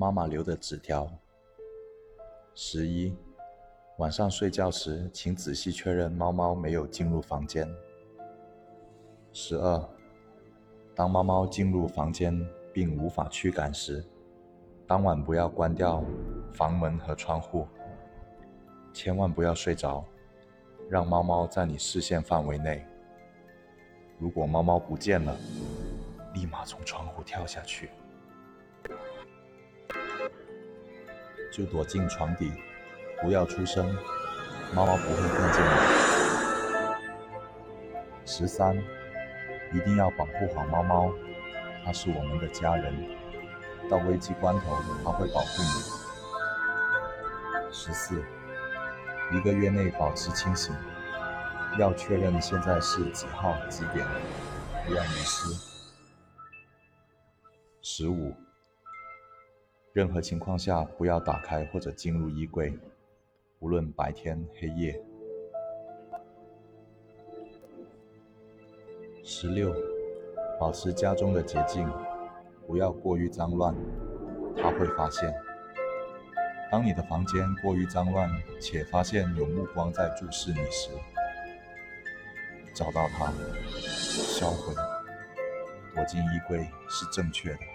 妈妈留的纸条。十一，晚上睡觉时，请仔细确认猫猫没有进入房间。十二，当猫猫进入房间并无法驱赶时，当晚不要关掉房门和窗户，千万不要睡着，让猫猫在你视线范围内。如果猫猫不见了，立马从窗户跳下去，就躲进床底，不要出声，猫猫不会看见你。十三，一定要保护好猫猫，它是我们的家人，到危机关头它会保护你。十四，一个月内保持清醒。要确认现在是几号几点，不要迷失。十五，任何情况下不要打开或者进入衣柜，无论白天黑夜。十六，保持家中的洁净，不要过于脏乱，他会发现。当你的房间过于脏乱，且发现有目光在注视你时，找到它，销毁，躲进衣柜是正确的。